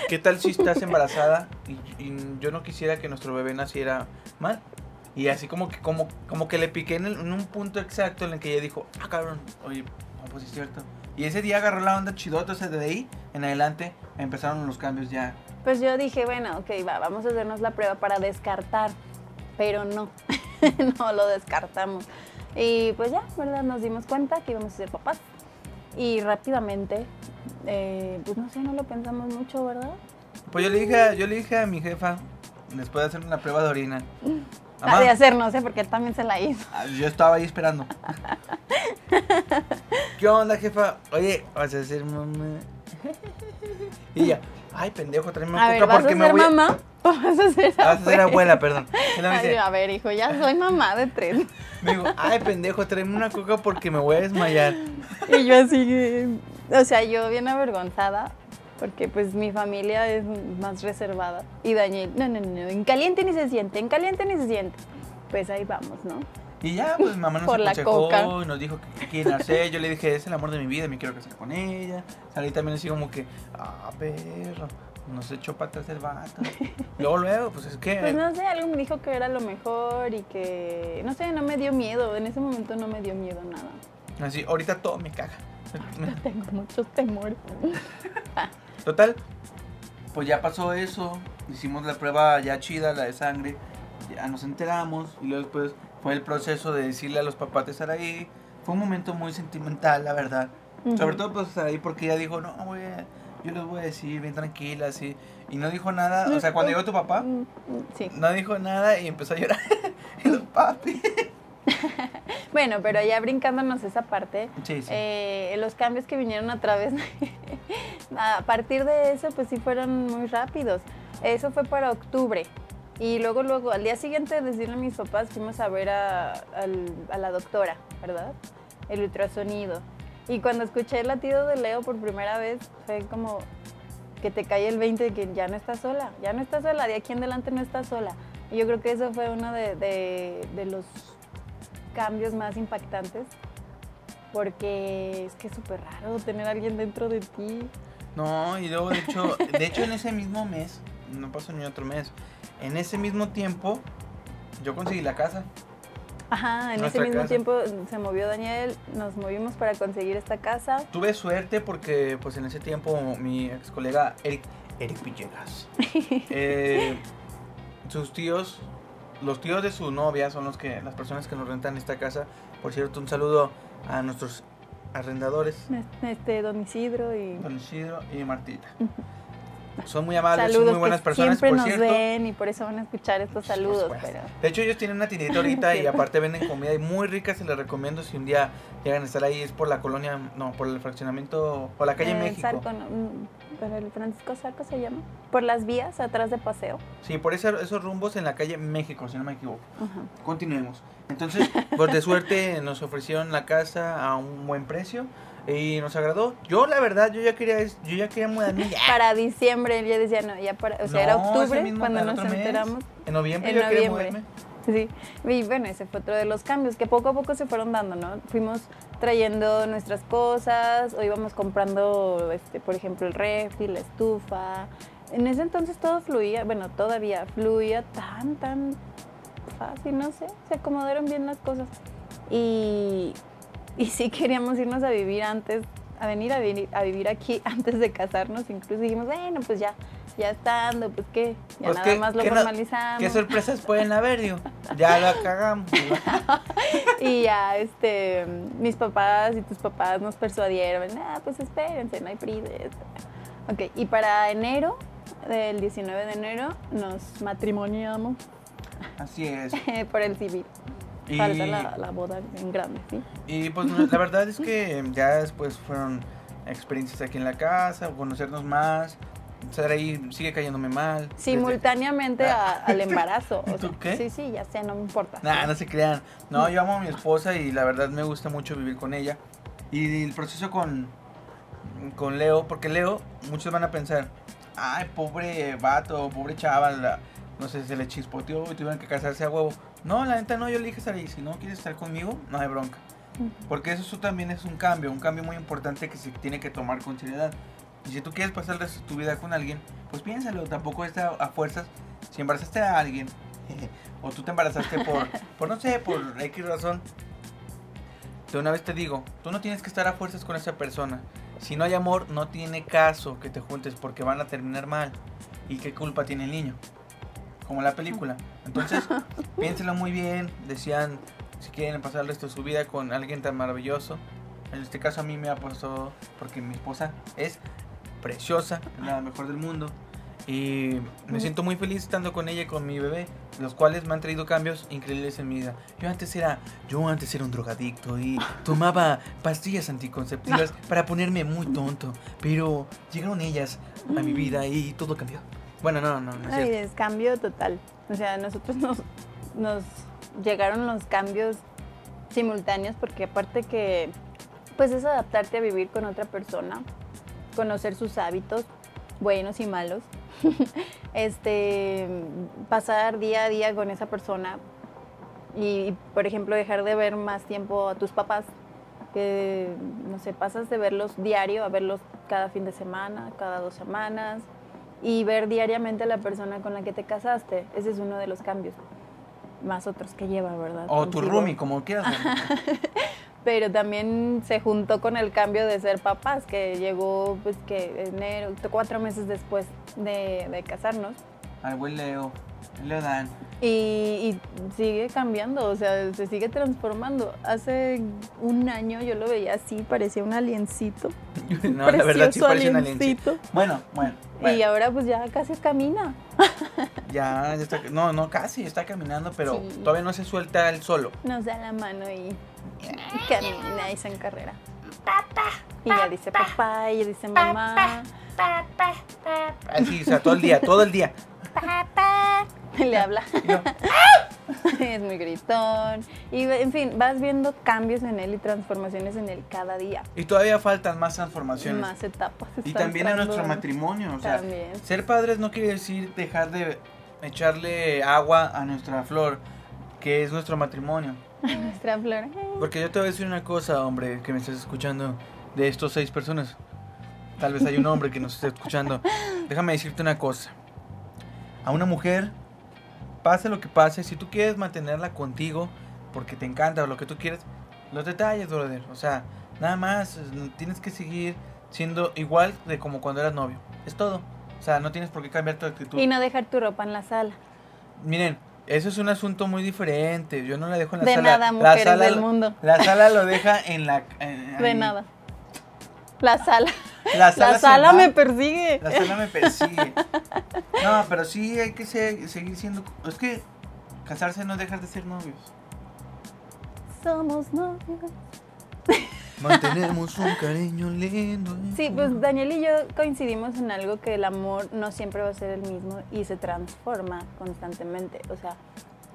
¿qué tal si estás embarazada y, y yo no quisiera que nuestro bebé naciera mal? Y así como que, como, como que le piqué en, el- en un punto exacto en el que ella dijo, ah, cabrón, oye, no, pues es cierto. Y ese día agarró la onda chidota, o sea, de ahí en adelante empezaron los cambios ya. Pues yo dije, bueno, ok, va, vamos a hacernos la prueba para descartar. Pero no, no lo descartamos. Y pues ya, ¿verdad? Nos dimos cuenta que íbamos a ser papás. Y rápidamente, eh, pues no sé, no lo pensamos mucho, ¿verdad? Pues yo le dije, yo le dije a mi jefa, después de hacerme la prueba de orina, "Mamá, de hacernos, ¿eh? Porque él también se la hizo. Ah, Yo estaba ahí esperando. ¿Qué onda, jefa? Oye, vas a ser mamá. Y ella, ay, pendejo, tráeme A un ver, coca ¿vas porque ser me voy a... mamá o vas a ser Vas a ser abuela, perdón. Ay, dice, a ver, hijo, ya soy mamá de tres. me digo, ay, pendejo, tráeme una coca porque me voy a desmayar. Y yo así, o sea, yo bien avergonzada, porque pues mi familia es más reservada. Y Daniel, no, no, no, en caliente ni se siente, en caliente ni se siente. Pues ahí vamos, ¿no? Y ya, pues mamá nos Por la aconsejó coca. y nos dijo que, que quieren hacer. Yo le dije, es el amor de mi vida, me quiero casar con ella. Salí también así como que, ah, perro, nos echó para atrás el vato. Luego, luego, pues es que... Pues no sé, algo me dijo que era lo mejor y que, no sé, no me dio miedo. En ese momento no me dio miedo nada. Así, ahorita todo me caga. Tengo muchos temores. Total, pues ya pasó eso, hicimos la prueba ya chida, la de sangre, ya nos enteramos y luego después fue el proceso de decirle a los papás de Saraí. Fue un momento muy sentimental, la verdad. Sobre todo pues Saraí porque ella dijo, no, güey, yo les voy a decir bien tranquila, así. Y no dijo nada, o sea, cuando llegó tu papá, mm, mm, sí. no dijo nada y empezó a llorar. y los papi. bueno, pero ya brincándonos esa parte, eh, los cambios que vinieron a través, a partir de eso, pues sí fueron muy rápidos. Eso fue para octubre. Y luego, luego, al día siguiente de decirle a mis papás, fuimos a ver a, a la doctora, ¿verdad? El ultrasonido. Y cuando escuché el latido de Leo por primera vez, fue como que te cae el 20 de que ya no estás sola, ya no estás sola, de aquí en adelante no estás sola. Y yo creo que eso fue uno de, de, los cambios más impactantes, porque es que es súper raro tener a alguien dentro de ti. No, y luego, de hecho, de hecho en ese mismo mes, no pasó ni otro mes, en ese mismo tiempo, yo conseguí la casa. Ajá, en ese mismo tiempo se movió Daniel, nos movimos para conseguir esta casa. Tuve suerte porque pues en ese tiempo mi ex colega Eric, Eric Villegas, eh, sus tíos, los tíos de su novia son los que, las personas que nos rentan esta casa. Por cierto, un saludo a nuestros arrendadores. Este, don Isidro y... Don Isidro y Martita. Son muy amables, son muy buenas personas. Siempre nos ven y por eso van a escuchar estos saludos. De hecho, ellos tienen una tiendita ahorita y aparte venden comida y muy rica. Se les recomiendo si un día llegan a estar ahí. Es por la colonia, no, por el fraccionamiento, por la calle México. El Francisco Sarco se llama. Por las vías atrás de paseo. Sí, por esos rumbos en la calle México, si no me equivoco. Continuemos. Entonces, por de suerte nos ofrecieron la casa a un buen precio y nos agradó. Yo la verdad, yo ya quería, yo ya quería mudarme Para diciembre, ya decía, no, ya para, o sea, era octubre cuando nos enteramos. En noviembre en yo noviembre. quería Sí, y bueno, ese fue otro de los cambios que poco a poco se fueron dando, ¿no? Fuimos trayendo nuestras cosas o íbamos comprando, este, por ejemplo, el refri, la estufa. En ese entonces todo fluía, bueno, todavía fluía tan, tan fácil, no sé, se acomodaron bien las cosas. Y, y sí queríamos irnos a vivir antes, a venir a, vivir, a vivir aquí antes de casarnos. Incluso dijimos, bueno, pues ya, ya estando, pues qué, ya pues nada más lo formalizamos. ¿Qué sorpresas pueden haber, digo? Ya la cagamos. y ya, este, mis papás y tus papás nos persuadieron, ah, pues espérense, no hay prisa. Ok, y para enero, del 19 de enero, nos matrimoniamos. Así es. por el civil. Y, Falta la, boda en grande, ¿sí? Y pues la verdad es que ya después fueron experiencias aquí en la casa, conocernos más. Estar ahí sigue cayéndome mal. Simultáneamente al embarazo. ¿Tú qué? Sí, sí, ya sé, no me importa. Nah, no se crean. No, yo amo a mi esposa y la verdad me gusta mucho vivir con ella. Y el proceso con, con Leo, porque Leo, muchos van a pensar, ay, pobre vato, pobre chaval, no sé, se le chispoteó y tuvieron que casarse a huevo. No, la neta no, yo le dije ahí. Si no quieres estar conmigo, no hay bronca. Porque eso, también es un cambio, un cambio muy importante que se tiene que tomar con seriedad. Y si tú quieres pasar tu vida con alguien, pues piénsalo, tampoco está a fuerzas. Si embarazaste a alguien, o tú te embarazaste por, por no sé, por X razón, de una vez te digo, tú no tienes que estar a fuerzas con esa persona. Si no hay amor, no tiene caso que te juntes porque van a terminar mal. ¿Y qué culpa tiene el niño? como la película. Entonces, piénsenlo muy bien, decían si quieren pasar el resto de su vida con alguien tan maravilloso. En este caso a mí me ha pasado porque mi esposa es preciosa, la mejor del mundo. Y me siento muy feliz estando con ella y con mi bebé, los cuales me han traído cambios increíbles en mi vida. Yo antes era, yo antes era un drogadicto y tomaba pastillas anticonceptivas para ponerme muy tonto, pero llegaron ellas a mi vida y todo cambió. Bueno, no, no, no. Es, cambio total. O sea, nosotros nos, nos llegaron los cambios simultáneos porque aparte que pues es adaptarte a vivir con otra persona, conocer sus hábitos, buenos y malos, este, pasar día a día con esa persona y, por ejemplo, dejar de ver más tiempo a tus papás, que, no sé, pasas de verlos diario a verlos cada fin de semana, cada dos semanas, y ver diariamente a la persona con la que te casaste. Ese es uno de los cambios. Más otros que lleva, ¿verdad? O tu roomie, como quieras. Pero también se juntó con el cambio de ser papás, que llegó, pues, que enero, cuatro meses después de, de casarnos. Ay, buen Leo. Lo dan. Y, sigue cambiando, o sea, se sigue transformando. Hace un año yo lo veía así, parecía un aliencito. no, la verdad sí parecía un aliencito. Bueno, bueno, Y ahora pues ya casi camina. ya, ya está, no, no, casi está caminando, pero todavía no se suelta él solo. Nos da la mano y, camina y se carrera. Y ya dice papá, y ya dice mamá. Así, o sea, todo el día, todo el día. Le habla. es muy gritón. Y en fin, vas viendo cambios en él y transformaciones en él cada día. Y todavía faltan más transformaciones. Más etapas. Y también en nuestro matrimonio. O sea, ser padres no quiere decir dejar de echarle agua a nuestra flor, que es nuestro matrimonio. A nuestra flor. Porque yo te voy a decir una cosa, hombre, que me estás escuchando, de estos seis personas. Tal vez hay un hombre que nos esté escuchando. Déjame decirte una cosa. A una mujer pase lo que pase, si tú quieres mantenerla contigo porque te encanta o lo que tú quieres, los detalles, brother. O sea, nada más tienes que seguir siendo igual de como cuando eras novio. Es todo. O sea, no tienes por qué cambiar tu actitud. Y no dejar tu ropa en la sala. Miren, eso es un asunto muy diferente. Yo no la dejo en la de sala. De nada, mujeres del mundo. La sala lo deja en la... de nada. La sala. La sala, me persigue. La sala me persigue. No, pero sí hay que seguir siendo. Es que casarse no dejar de ser novios. Somos novios. Mantenemos un cariño lindo. Sí, pues Daniel y yo coincidimos en algo que el amor no siempre va a ser el mismo y se transforma constantemente. O sea,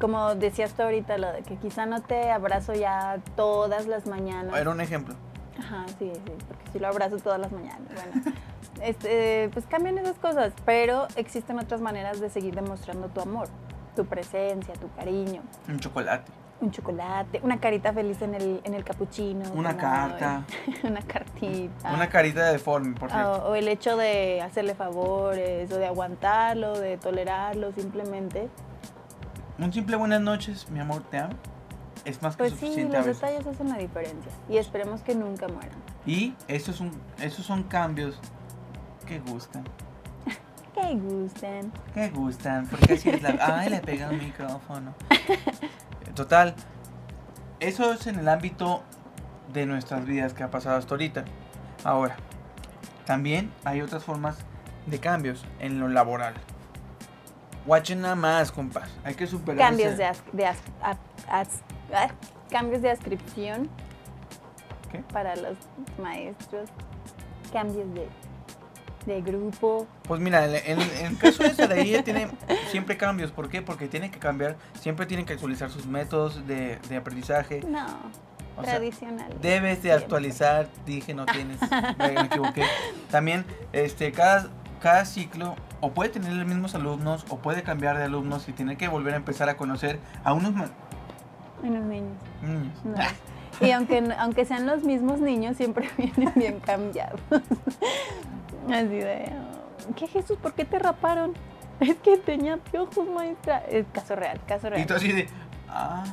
como decías tú ahorita, lo de que quizá no te abrazo ya todas las mañanas. Era un ejemplo. Ajá, sí, sí, porque si lo abrazo todas las mañanas. Bueno, este, pues cambian esas cosas, pero existen otras maneras de seguir demostrando tu amor, tu presencia, tu cariño. Un chocolate. Un chocolate, una carita feliz en el, en el capuchino. Una carta. una cartita. Una carita deforme, por cierto. O, el hecho de hacerle favores, o de aguantarlo, de tolerarlo, simplemente. Un simple buenas noches, mi amor, te amo es más que pues suficiente. Sí, los detalles hacen la diferencia y esperemos que nunca mueran. Y esos son, esos son cambios que gustan. que gustan. Que gustan, porque así es la... Ay, le pega el micrófono. Total, eso es en el ámbito de nuestras vidas que ha pasado hasta ahorita. Ahora, también hay otras formas de cambios en lo laboral. Watchen nada más, compas. Hay que superar. Cambios de, de cambios de ascripción para los maestros, cambios de, de grupo. Pues mira, en, el caso de Saraí ella tiene siempre cambios. ¿Por qué? Porque tiene que cambiar, siempre tiene que actualizar sus métodos de, aprendizaje. No. tradicional. debes de actualizar, dije, no tienes, me equivoqué. También, este, cada, cada ciclo o puede tener los mismos alumnos o puede cambiar de alumnos y tiene que volver a empezar a conocer a unos Unos niños. Y aunque, aunque sean los mismos niños, siempre vienen bien cambiados. Así de, ¿qué Jesús? ¿Por qué te raparon? Es que tenía piojos, maestra. Es caso real, caso real. Y tú así de, ah.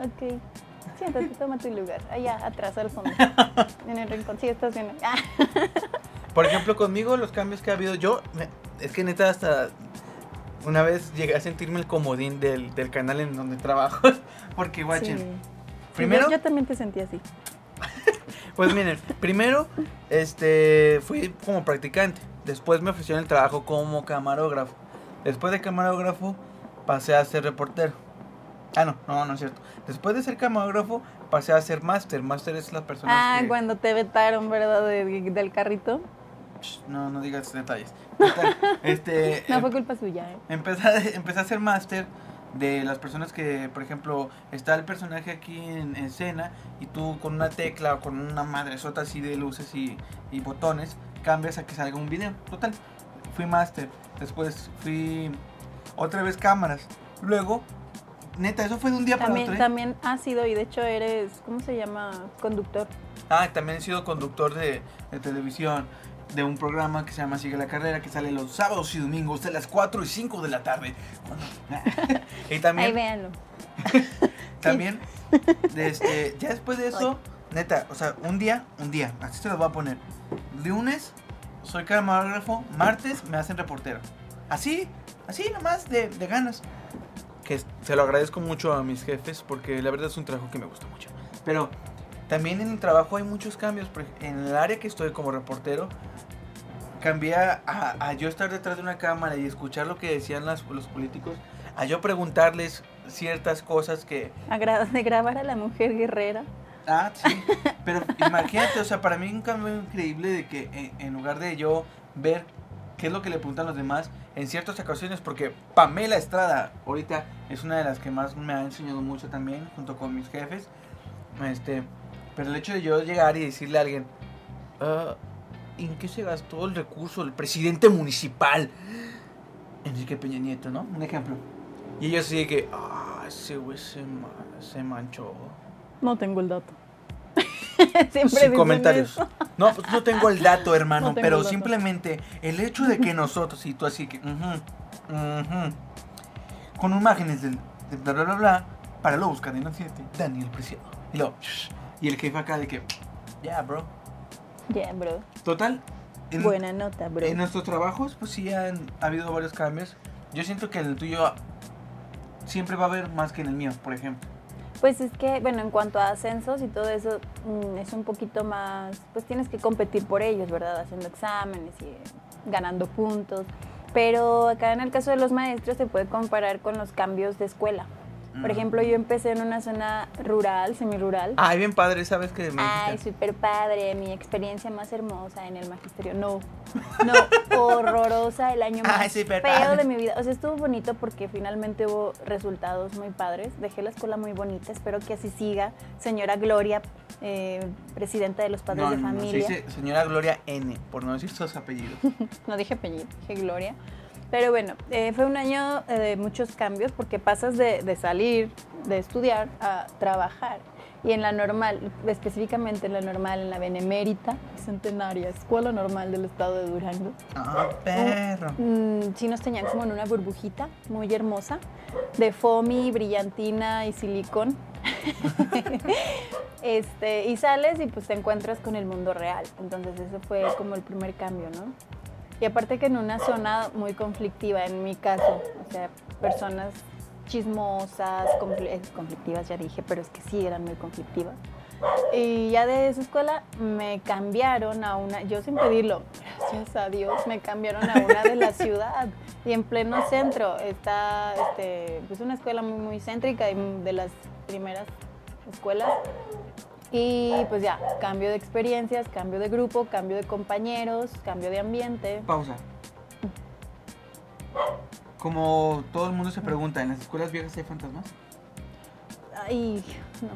Ok. Siéntate, toma tu lugar. Allá, atrás, al fondo. en el rincón. Sí, estás bien. Por ejemplo, conmigo, los cambios que ha habido, yo, es que neta, hasta una vez llegué a sentirme el comodín del, del canal en donde trabajo. Porque, guachen, primero... yo, también te sentí así. pues miren, primero este, fui como practicante. Después me ofrecieron el trabajo como camarógrafo. Después de camarógrafo pasé a ser reportero. Ah, no, no, no es cierto. Después de ser camarógrafo pasé a ser máster. Máster es la persona. Ah, cuando te vetaron, ¿verdad? del carrito. No, no digas detalles. este, no fue culpa suya. ¿eh? Empecé, empecé a ser máster de las personas que, por ejemplo, está el personaje aquí en escena y tú con una tecla o con una madresota así de luces y, y botones cambias a que salga un video. Total, fui máster. Después fui otra vez cámaras. Luego, neta, eso fue de un día para otro. ¿eh? También ha sido, y de hecho eres, ¿cómo se llama? Conductor. Ah, también he sido conductor de, de televisión de un programa que se llama Sigue la Carrera, que sale los sábados y domingos de las 4 y 5 de la tarde. y también... Ahí véanlo. también, este, ya después de eso, neta, o sea, un día, un día, así se lo voy a poner. Lunes soy camarógrafo, martes me hacen reportero. Así, así nomás de, de ganas. que se lo agradezco mucho a mis jefes porque la verdad es un trabajo que me gusta mucho. Pero también en el trabajo hay muchos cambios. En el área que estoy como reportero, cambié a, yo estar detrás de una cámara y escuchar lo que decían los políticos, a yo preguntarles ciertas cosas que... De grabar a la mujer guerrera. Ah, sí. Pero imagínate, o sea, para mí un cambio increíble de que en, lugar de yo ver qué es lo que le preguntan los demás, en ciertas ocasiones, porque Pamela Estrada ahorita es una de las que más me ha enseñado mucho también, junto con mis jefes. Este, pero el hecho de yo llegar y decirle a alguien, uh, ¿en qué se gastó el recurso del presidente municipal? Enrique Peña Nieto, ¿no? Un ejemplo. Y ellos así de que, ah, ese güey se, manchó. No tengo el dato. Sin comentarios. No, pues no tengo el dato, hermano, pero simplemente el hecho de que nosotros, y tú así que, con imágenes de, bla, bla, bla, bla, para lo buscar en Daniel Preciado. Y, lo, y el jefe acá de que, yeah, bro. Yeah, bro. Total. Buena nota, bro. En nuestros trabajos, pues sí han ha habido varios cambios. Yo siento que en el tuyo siempre va a haber más que en el mío, por ejemplo. Pues es que, bueno, en cuanto a ascensos y todo eso, mm, es un poquito más, pues tienes que competir por ellos, ¿verdad? Haciendo exámenes y ganando puntos. Pero acá en el caso de los maestros se puede comparar con los cambios de escuela. Por ejemplo, yo empecé en una zona rural, semirural. Ay, bien padre, ¿sabes qué? Ay, súper padre, mi experiencia más hermosa en el magisterio. No, no, horrorosa, el año más feo de mi vida. O sea, estuvo bonito porque finalmente hubo resultados muy padres. Dejé la escuela muy bonita, espero que así siga. Señora Gloria, eh, presidenta de los padres de familia. No, señora Gloria N, por no decir sus apellidos. no dije apellido, dije Gloria. Pero bueno, eh, fue un año eh, de muchos cambios porque pasas de, salir, de estudiar, a trabajar. Y en la normal, específicamente en la normal, en la Benemérita Centenaria, Escuela Normal del Estado de Durango. Ah, perro. Mm, sí nos tenían como en una burbujita muy hermosa, de foamy, brillantina y silicón. este, y sales y pues te encuentras con el mundo real. Entonces eso fue como el primer cambio, ¿no? Y aparte que en una zona muy conflictiva, en mi caso, o sea, personas chismosas, conflictivas ya dije, pero es que sí eran muy conflictivas. Y ya de esa escuela me cambiaron a una, yo sin pedirlo, gracias a Dios, me cambiaron a una de la ciudad y en pleno centro. Está este, pues una escuela muy, muy céntrica y de las primeras escuelas y pues ya, cambio de experiencias, cambio de grupo, cambio de compañeros, cambio de ambiente. Pausa. Como todo el mundo se pregunta, ¿en las escuelas viejas hay fantasmas? Ay, no.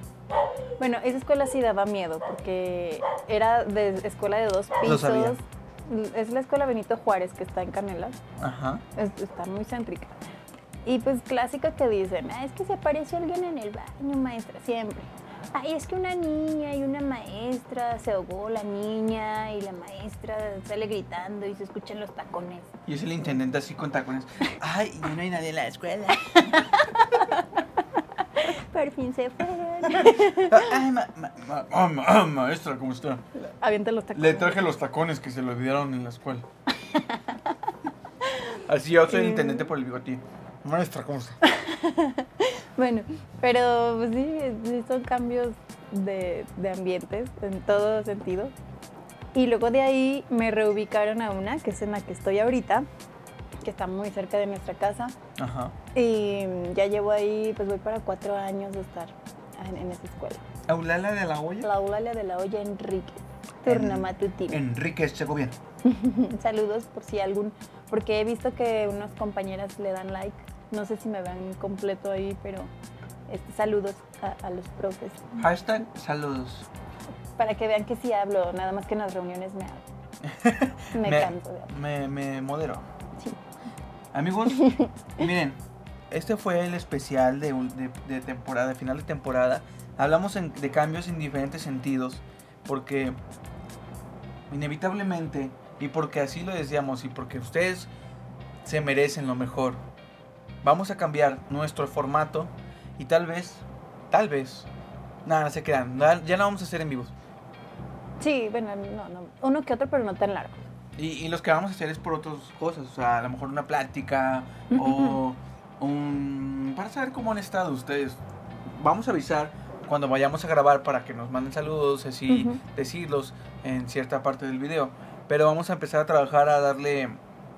Bueno, esa escuela sí daba miedo porque era de escuela de dos pisos. Es la escuela Benito Juárez que está en Canela. Ajá. está muy céntrica. Y pues clásica que dicen, ah, es que se aparece alguien en el baño, maestra, siempre. Ay, es que una niña y una maestra se ahogó la niña y la maestra sale gritando y se escuchan los tacones. Y es el intendente así con tacones. Ay, y no hay nadie en la escuela. Por fin se fueron. Ay, ma, maestra, ¿cómo está? Avienta los tacones. Le traje los tacones que se le olvidaron en la escuela. Así yo soy el intendente por el bigotín. Maestra, ¿cómo está? Bueno, pero pues, sí, son cambios de, ambientes en todo sentido. Y luego de ahí me reubicaron a una, que es en la que estoy ahorita, que está muy cerca de nuestra casa. Ajá. Y ya llevo ahí, pues voy para cuatro años de estar en, en esa escuela. ¿Aulalia de la Olla? La Aulalia de la Olla Enrique, turno matutino. Enrique bien. Saludos por si algún, porque he visto que unas compañeras le dan like no sé si me ven completo ahí, pero este, saludos a, los profes. Hashtag saludos. Para que vean que sí hablo, nada más que en las reuniones me hablo. me, canto Me, me modero. Sí. Amigos, miren, este fue el especial de, de, temporada, de final de temporada. Hablamos de cambios en diferentes sentidos, porque inevitablemente, y porque así lo decíamos, y porque ustedes se merecen lo mejor, vamos a cambiar nuestro formato y tal vez, tal vez, nada, no se crean, ya no vamos a hacer en vivos. Sí, bueno, no, no, uno que otro, pero no tan largo. Y, y los que vamos a hacer es por otras cosas, o sea, a lo mejor una plática o um, para saber cómo han estado ustedes. Vamos a avisar cuando vayamos a grabar para que nos manden saludos, así decirlos en cierta parte del video. Pero vamos a empezar a trabajar a darle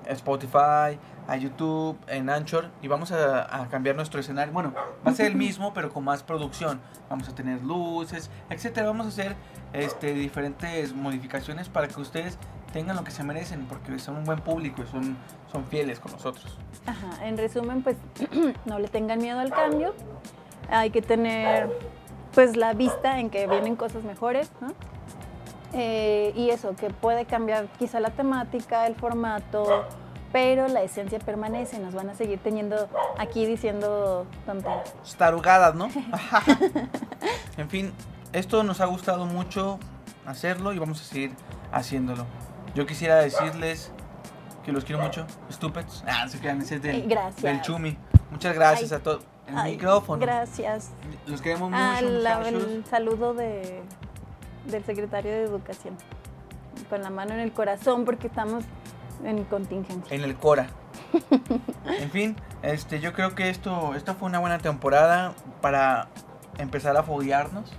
Spotify, a YouTube, en Anchor y vamos a, cambiar nuestro escenario. Bueno, va a ser el mismo, pero con más producción. Vamos a tener luces, etcétera. Vamos a hacer este, diferentes modificaciones para que ustedes tengan lo que se merecen, porque son un buen público y son, son fieles con nosotros. Ajá, en resumen, pues no le tengan miedo al cambio. Hay que tener pues la vista en que vienen cosas mejores, eh, y eso, que puede cambiar quizá la temática, el formato, pero la esencia permanece. Nos van a seguir teniendo aquí diciendo tonteras. Tarugadas, ¿no? en fin, esto nos ha gustado mucho hacerlo y vamos a seguir haciéndolo. Yo quisiera decirles que los quiero mucho, estúpidos. Ah, se quedan, ese del, gracias. del Chumi. Muchas gracias a todos. El micrófono. Gracias. Los queremos mucho. el saludo de, del secretario de Educación. Con la mano en el corazón porque estamos en contingencia. En el Cora. en fin, este, yo creo que esto, esto fue una buena temporada para empezar a foguearnos,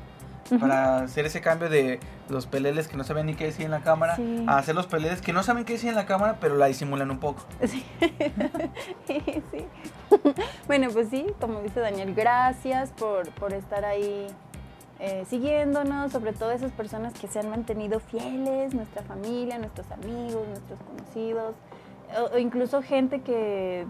para hacer ese cambio de los peleles que no saben ni qué decir en la cámara, a hacer los peleles que no saben qué decir en la cámara, pero la disimulan un poco. Sí. sí. bueno, pues sí, como dice Daniel, gracias por, por estar ahí eh, siguiéndonos, sobre todo esas personas que se han mantenido fieles, nuestra familia, nuestros amigos, nuestros conocidos, o, incluso gente que,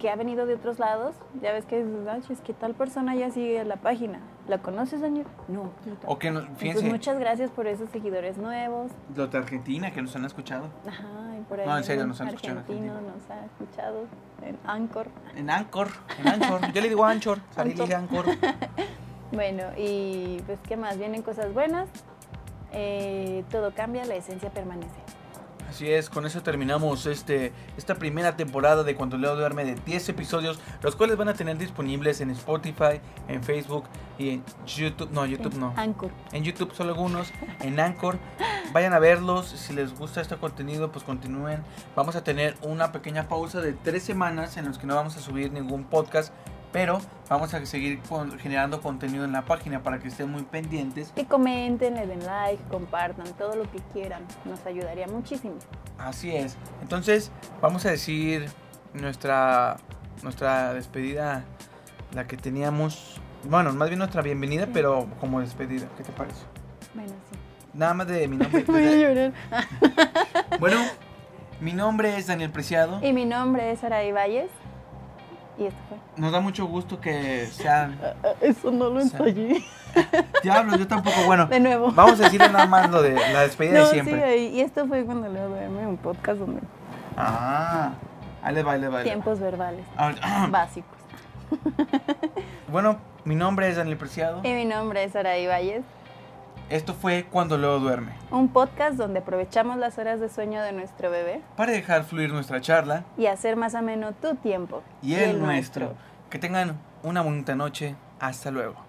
que, ha venido de otros lados. Ya ves que es que tal persona ya sigue la página. ¿La conoces, Daniel? No. O que no, fíjense. Pues muchas gracias por esos seguidores nuevos. Los de Argentina que nos han escuchado. Ajá, y por ahí. No, en serio, nos han escuchado. Argentino nos ha escuchado en Anchor. En Anchor, en Anchor. Yo le digo Anchor, salí de Anchor. Bueno, y pues qué más, vienen cosas buenas, eh, todo cambia, la esencia permanece. Así es, con eso terminamos este, esta primera temporada de Cuando Leo Duerme de 10 episodios, los cuales van a tener disponibles en Spotify, en Facebook y en YouTube. No, YouTube no. Anchor. En YouTube solo algunos, en Anchor. Vayan a verlos, si les gusta este contenido, pues continúen. Vamos a tener una pequeña pausa de tres semanas en los que no vamos a subir ningún podcast pero vamos a seguir generando contenido en la página para que estén muy pendientes. Que comenten, le den like, compartan, todo lo que quieran. Nos ayudaría muchísimo. Así es. Entonces, vamos a decir nuestra, nuestra despedida, la que teníamos. Bueno, más bien nuestra bienvenida, pero como despedida. ¿Qué te parece? Bueno, sí. Nada más de mi nombre. Voy a llorar. bueno, mi nombre es Daniel Preciado. Y mi nombre es Araí Valles. Y esto fue. Nos da mucho gusto que sean. Ah, ah, eso no lo ensayé. Diablo, yo tampoco. Bueno, de nuevo. Vamos a decirle nada más lo de la despedida de siempre. Sí, y esto fue cuando le doy un podcast donde. Ah, ahí le va, ahí le va. Tiempos verbales. Ah, básicos. bueno, mi nombre es Daniel Preciado. Y mi nombre es Araí Valles. Esto fue Cuando Leo duerme. Un podcast donde aprovechamos las horas de sueño de nuestro bebé. Para dejar fluir nuestra charla. Y hacer más ameno tu tiempo. Y, el, nuestro. Que tengan una bonita noche. Hasta luego.